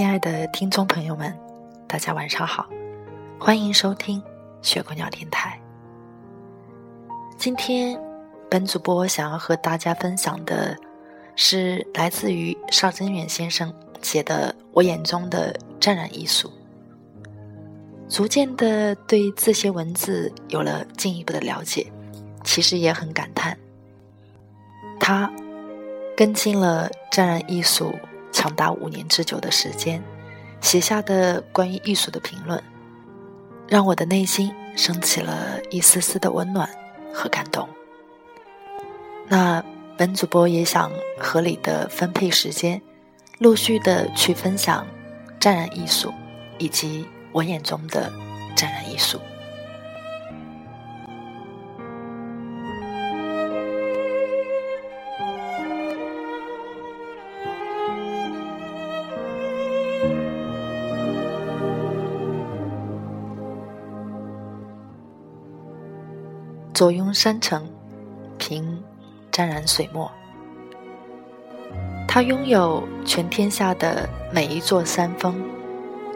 亲爱的听众朋友们，大家晚上好，欢迎收听雪姑娘电台。今天，本主播想要和大家分享的是来自于邵真远先生写的《我眼中的沾染艺术》。逐渐的对这些文字有了进一步的了解，其实也很感叹，他跟进了沾染艺术。长达五年之久的时间，写下的关于艺术的评论，让我的内心升起了一丝丝的温暖和感动。那本主播也想合理的分配时间，陆续的去分享沾染艺术，以及我眼中的沾染艺术。坐拥山城，凭沾染水墨。他拥有全天下的每一座山峰，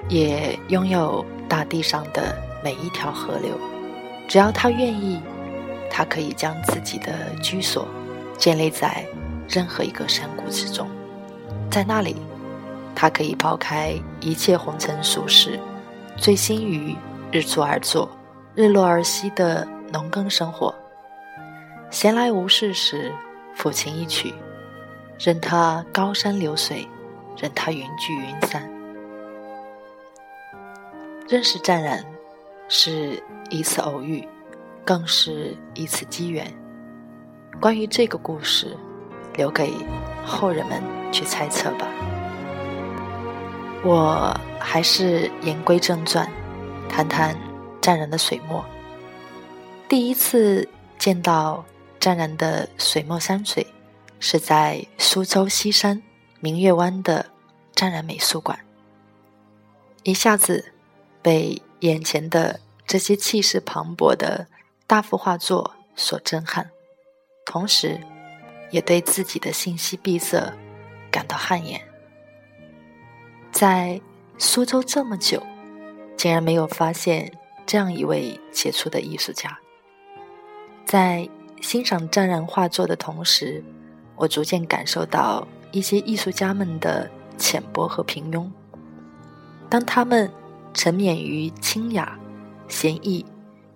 也拥有大地上的每一条河流。只要他愿意，他可以将自己的居所建立在任何一个山谷之中，在那里，他可以抛开一切红尘俗世，醉心于日出而作、日落而息的。农耕生活，闲来无事时，抚琴一曲，任它高山流水，任它云聚云散。认识湛然，是一次偶遇，更是一次机缘。关于这个故事，留给后人们去猜测吧。我还是言归正传，谈谈湛然的水墨。第一次见到湛然的水墨山水，是在苏州西山明月湾的湛然美术馆。一下子被眼前的这些气势磅礴的大幅画作所震撼，同时也对自己的信息闭塞感到汗颜。在苏州这么久，竟然没有发现这样一位杰出的艺术家。在欣赏湛然画作的同时，我逐渐感受到一些艺术家们的浅薄和平庸。当他们沉湎于清雅、闲逸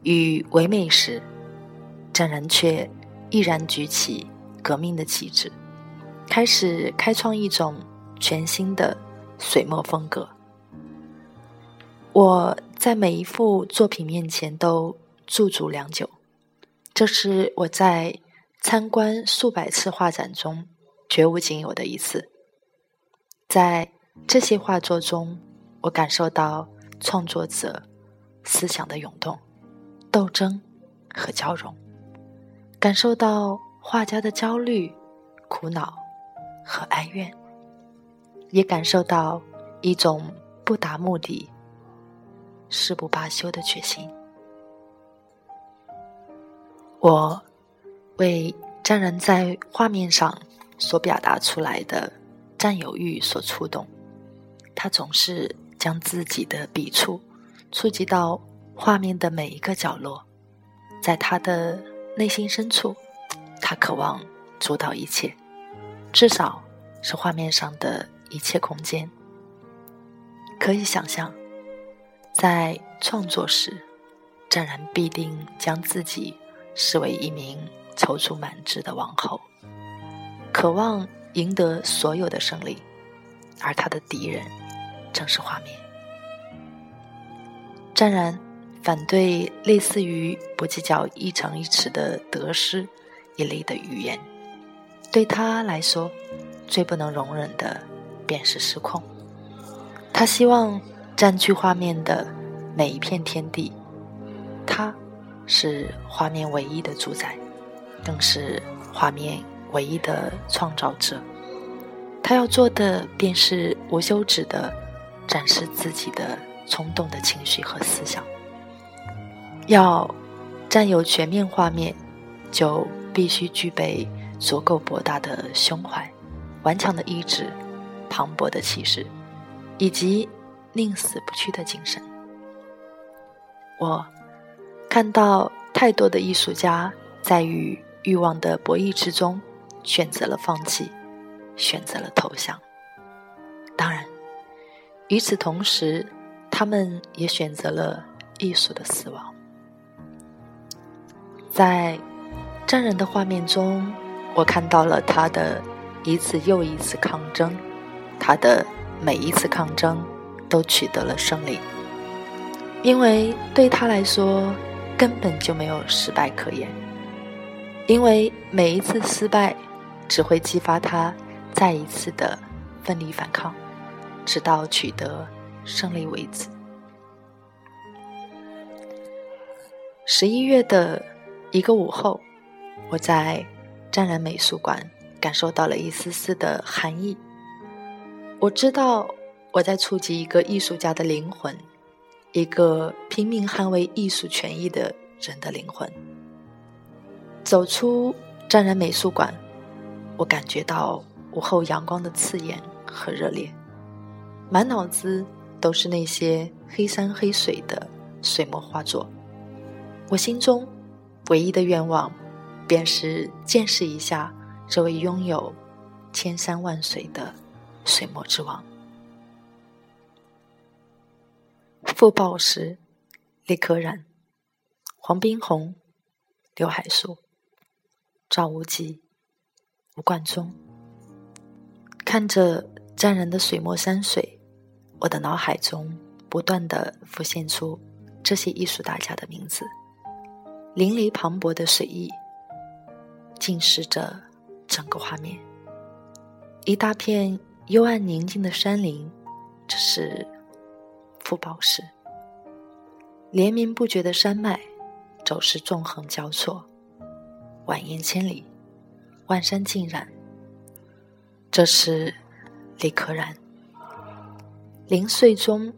与唯美时，湛然却毅然举起革命的旗帜，开始开创一种全新的水墨风格。我在每一幅作品面前都驻足良久。这是我在参观数百次画展中绝无仅有的一次。在这些画作中，我感受到创作者思想的涌动、斗争和交融，感受到画家的焦虑、苦恼和哀怨，也感受到一种不达目的誓不罢休的决心。我为沾染在画面上所表达出来的占有欲所触动，他总是将自己的笔触触及到画面的每一个角落，在他的内心深处，他渴望主导一切，至少是画面上的一切空间。可以想象，在创作时，湛然必定将自己。视为一名踌躇满志的王后，渴望赢得所有的胜利，而他的敌人正是画面。湛然反对类似于不计较一城一池的得失一类的语言，对他来说，最不能容忍的便是失控。他希望占据画面的每一片天地，他是画面唯一的主宰，更是画面唯一的创造者。他要做的便是无休止的展示自己的冲动的情绪和思想。要占有全面画面，就必须具备足够博大的胸怀、顽强的意志、磅礴的气势，以及宁死不屈的精神。我看到太多的艺术家在与欲望的博弈之中，选择了放弃，选择了投降。当然，与此同时，他们也选择了艺术的死亡。在战人的画面中，我看到了他的一次又一次抗争，他的每一次抗争都取得了胜利，因为对他来说根本就没有失败可言，因为每一次失败只会激发他再一次的奋力反抗，直到取得胜利为止。十一月的。一个午后，我在湛然美术馆感受到了一丝丝的寒意。我知道我在触及一个艺术家的灵魂，一个拼命捍卫艺术权益的人的灵魂。走出湛然美术馆，我感觉到午后阳光的刺眼和热烈，满脑子都是那些黑山黑水的水墨画作，我心中。唯一的愿望，便是见识一下这位拥有千山万水的水墨之王——傅抱石、李可染、黄宾虹、刘海粟、赵无极、吴冠中。看着沾染的水墨山水，我的脑海中不断的浮现出这些艺术大家的名字。淋漓磅礴的水意，浸湿着整个画面。一大片幽暗宁静的山林，这是傅抱石。连绵不绝的山脉，走势纵横交错，蜿蜒千里，万山尽染。这是李可染。零碎中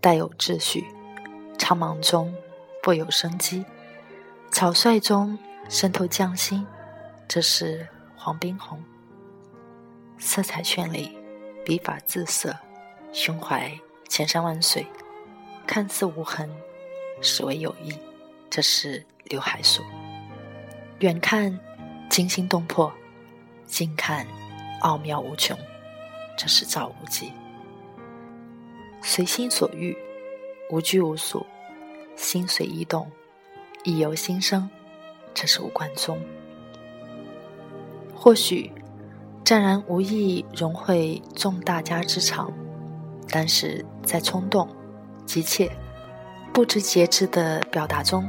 带有秩序，苍茫中富有生机。草率中渗透匠心，这是黄宾虹。色彩绚丽，笔法自色，胸怀千山万水，看似无痕，实为有意。这是刘海粟。远看惊心动魄，近看奥妙无穷。这是赵无极。随心所欲，无拘无束，心随意动。意由心生，这是吴冠中。或许湛然无意融汇众大家之长，但是在冲动、急切、不知节制的表达中，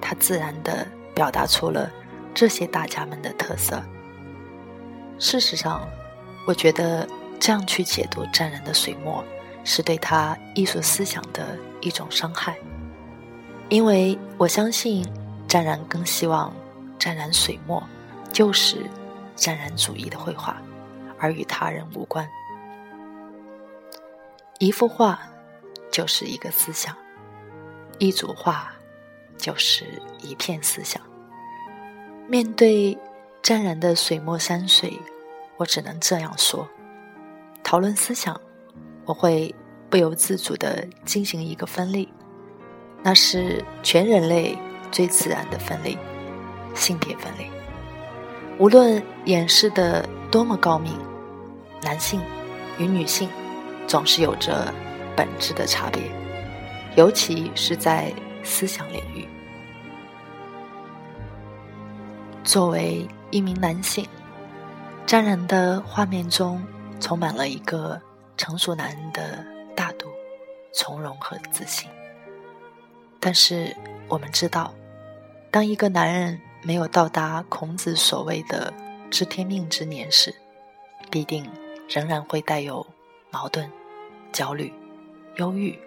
他自然的表达出了这些大家们的特色。事实上，我觉得这样去解读湛然的水墨，是对他艺术思想的一种伤害。因为我相信，湛然更希望湛然水墨就是湛然主义的绘画，而与他人无关。一幅画就是一个思想，一组画就是一片思想。面对湛然的水墨山水，我只能这样说：讨论思想，我会不由自主地进行一个分类。那是全人类最自然的分类，性别分类。无论掩饰的多么高明，男性与女性总是有着本质的差别，尤其是在思想领域。作为一名男性，沾染的画面中充满了一个成熟男人的大度、从容和自信。但是我们知道，当一个男人没有到达孔子所谓的知天命之年时，必定仍然会带有矛盾、焦虑、忧郁，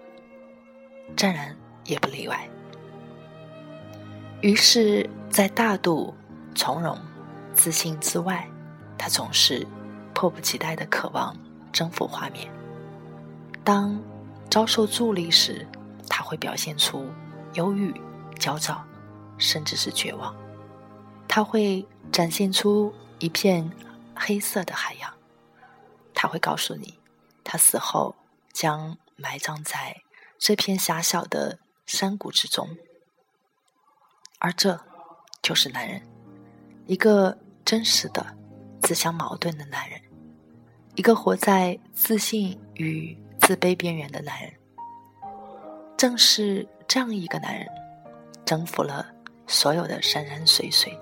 湛然也不例外。于是，在大度、从容、自信之外，他总是迫不及待的渴望征服画面。当遭受助力时，他会表现出忧郁、焦躁，甚至是绝望。他会展现出一片黑色的海洋。他会告诉你，他死后将埋葬在这片狭小的山谷之中。而这就是男人，一个真实的、自相矛盾的男人，一个活在自信与自卑边缘的男人。正是这样一个男人，征服了所有的山山水水，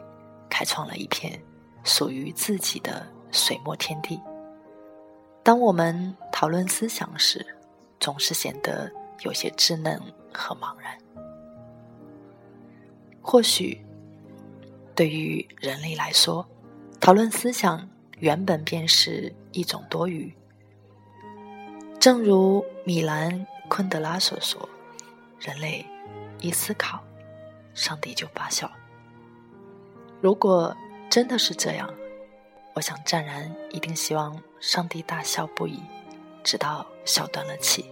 开创了一片属于自己的水墨天地。当我们讨论思想时，总是显得有些稚嫩和茫然。或许，对于人类来说，讨论思想原本便是一种多余。正如米兰昆德拉所说：“人类一思考，上帝就发笑。”如果真的是这样，我想湛然一定希望上帝大笑不已，直到笑断了气。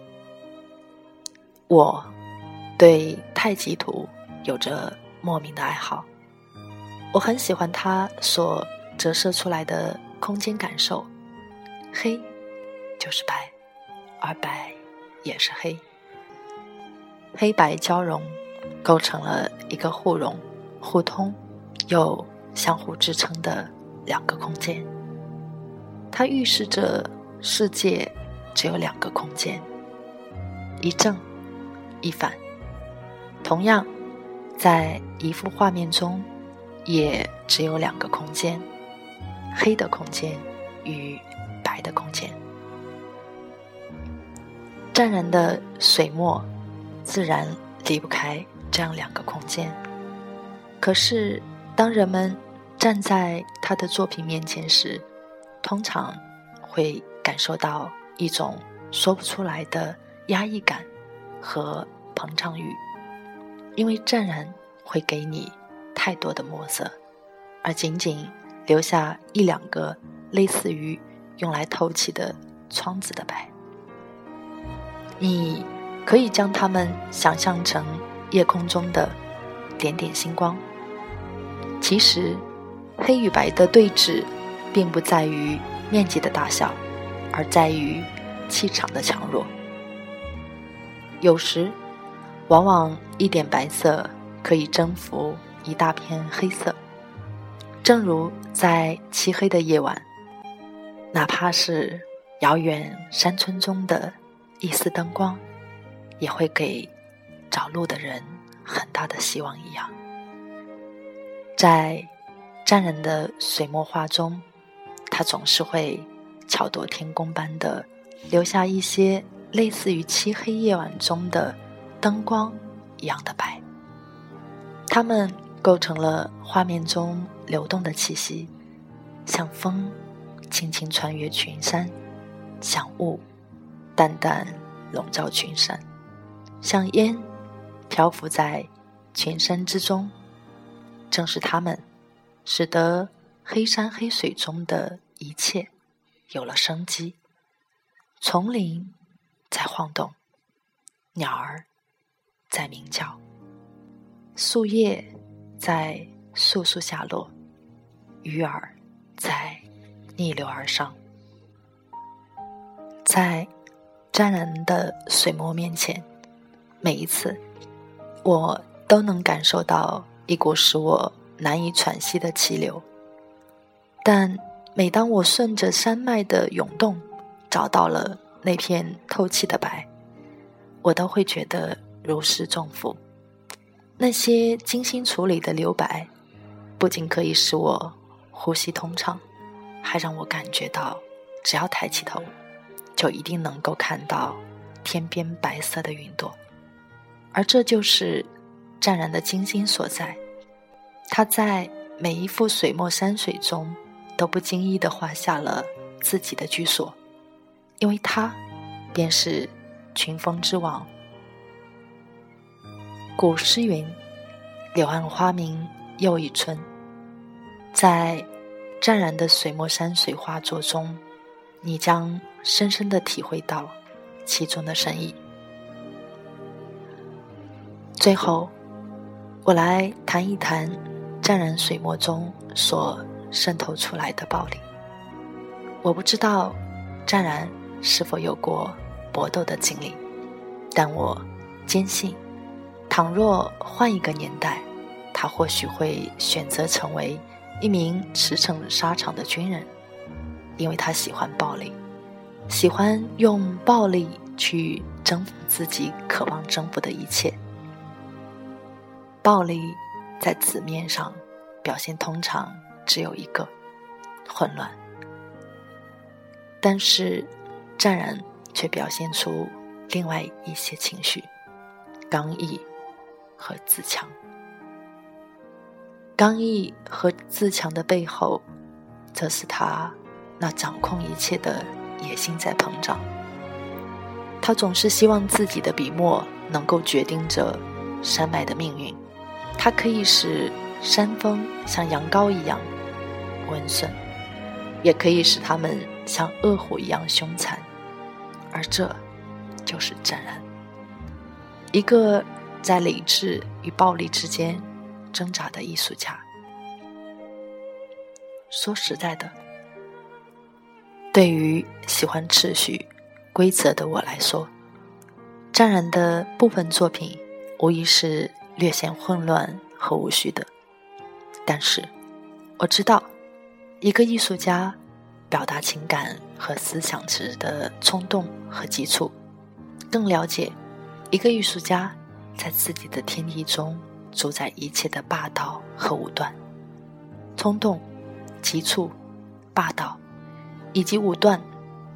我对太极图有着。莫名的爱好，我很喜欢它所折射出来的空间感受。黑就是白，而白也是黑，黑白交融，构成了一个互融、互通又相互支撑的两个空间。它预示着世界只有两个空间，一正一反。同样。在一幅画面中，也只有两个空间：黑的空间与白的空间。湛然的水墨，自然离不开这样两个空间。可是，当人们站在他的作品面前时，通常会感受到一种说不出来的压抑感和膨胀欲。因为湛然会给你太多的墨色，而仅仅留下一两个类似于用来透气的窗子的白。你可以将它们想象成夜空中的点点星光。其实，黑与白的对峙，并不在于面积的大小，而在于气场的强弱。有时。往往一点白色可以征服一大片黑色，正如在漆黑的夜晚，哪怕是遥远山村中的一丝灯光，也会给找路的人很大的希望一样。在湛然的水墨画中，他总是会巧夺天工般的留下一些类似于漆黑夜晚中的。灯光一样的白，它们构成了画面中流动的气息，像风轻轻穿越群山，像雾淡淡笼罩群山，像烟漂浮在群山之中。正是它们，使得黑山黑水中的一切有了生机。丛林在晃动，鸟儿。在鸣叫，树叶在簌簌下落，鱼儿在逆流而上，在湛蓝的水墨面前，每一次我都能感受到一股使我难以喘息的气流。但每当我顺着山脉的涌动找到了那片透气的白，我都会觉得。如释重负，那些精心处理的留白，不仅可以使我呼吸通畅，还让我感觉到，只要抬起头，就一定能够看到天边白色的云朵。而这就是湛然的精心所在。他在每一幅水墨山水中，都不经意地画下了自己的居所，因为他便是群峰之王。古诗云：“柳暗花明又一村。”在湛然的水墨山水画作中，你将深深的体会到其中的深意。最后，我来谈一谈湛然水墨中所渗透出来的暴力。我不知道湛然是否有过搏斗的经历，但我坚信，倘若换一个年代，他或许会选择成为。一名驰骋沙场的军人，因为他喜欢暴力，喜欢用暴力去征服自己渴望征服的一切。暴力在字面上表现通常只有一个：混乱。但是，湛然却表现出另外一些情绪：刚毅和自强。刚毅和自强的背后，则是他那掌控一切的野心在膨胀。他总是希望自己的笔墨能够决定着山脉的命运，它可以使山峰像羊羔一样温顺，也可以使他们像恶虎一样凶残。而这，就是湛然，一个在理智与暴力之间。挣扎的艺术家。说实在的，对于喜欢秩序、规则的我来说，湛然的部分作品无疑是略显混乱和无序的。但是，我知道，一个艺术家表达情感和思想时的冲动和急促，更了解一个艺术家在自己的天地中。主宰一切的霸道和武断、冲动、急促、霸道以及武断，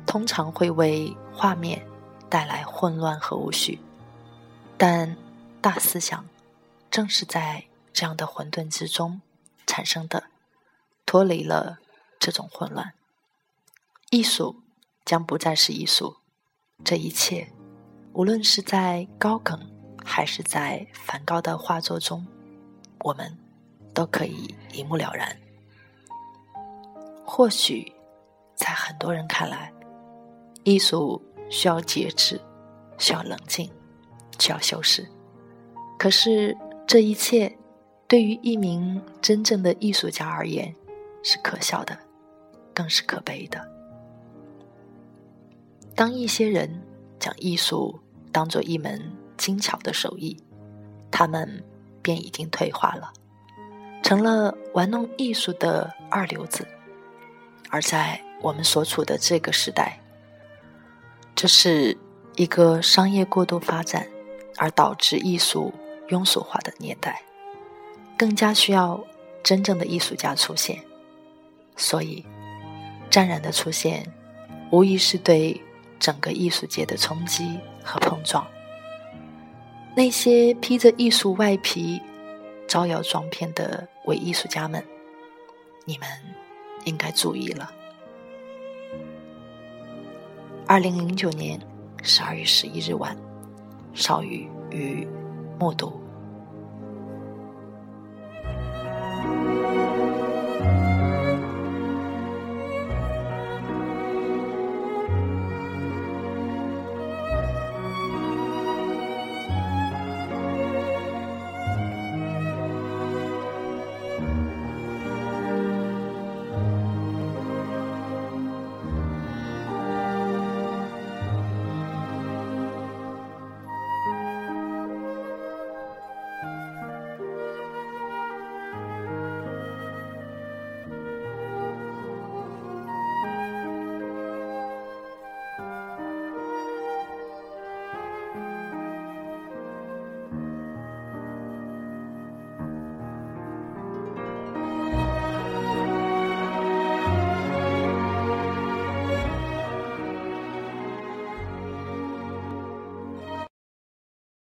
通常会为画面带来混乱和无序。但大思想正是在这样的混沌之中产生的，脱离了这种混乱，艺术将不再是艺术。这一切，无论是在高梗。还是在梵高的画作中，我们都可以一目了然。或许在很多人看来，艺术需要节制，需要冷静，需要修饰。可是这一切对于一名真正的艺术家而言是可笑的，更是可悲的。当一些人将艺术当做一门。精巧的手艺，他们便已经退化了，成了玩弄艺术的二流子。而在我们所处的这个时代，这是一个商业过度发展而导致艺术庸俗化的年代，更加需要真正的艺术家出现。所以，湛然的出现，无疑是对整个艺术界的冲击和碰撞。那些披着艺术外皮、招摇撞骗的伪艺术家们，你们应该注意了。二零零九年十二月十一日晚，少宇与木读。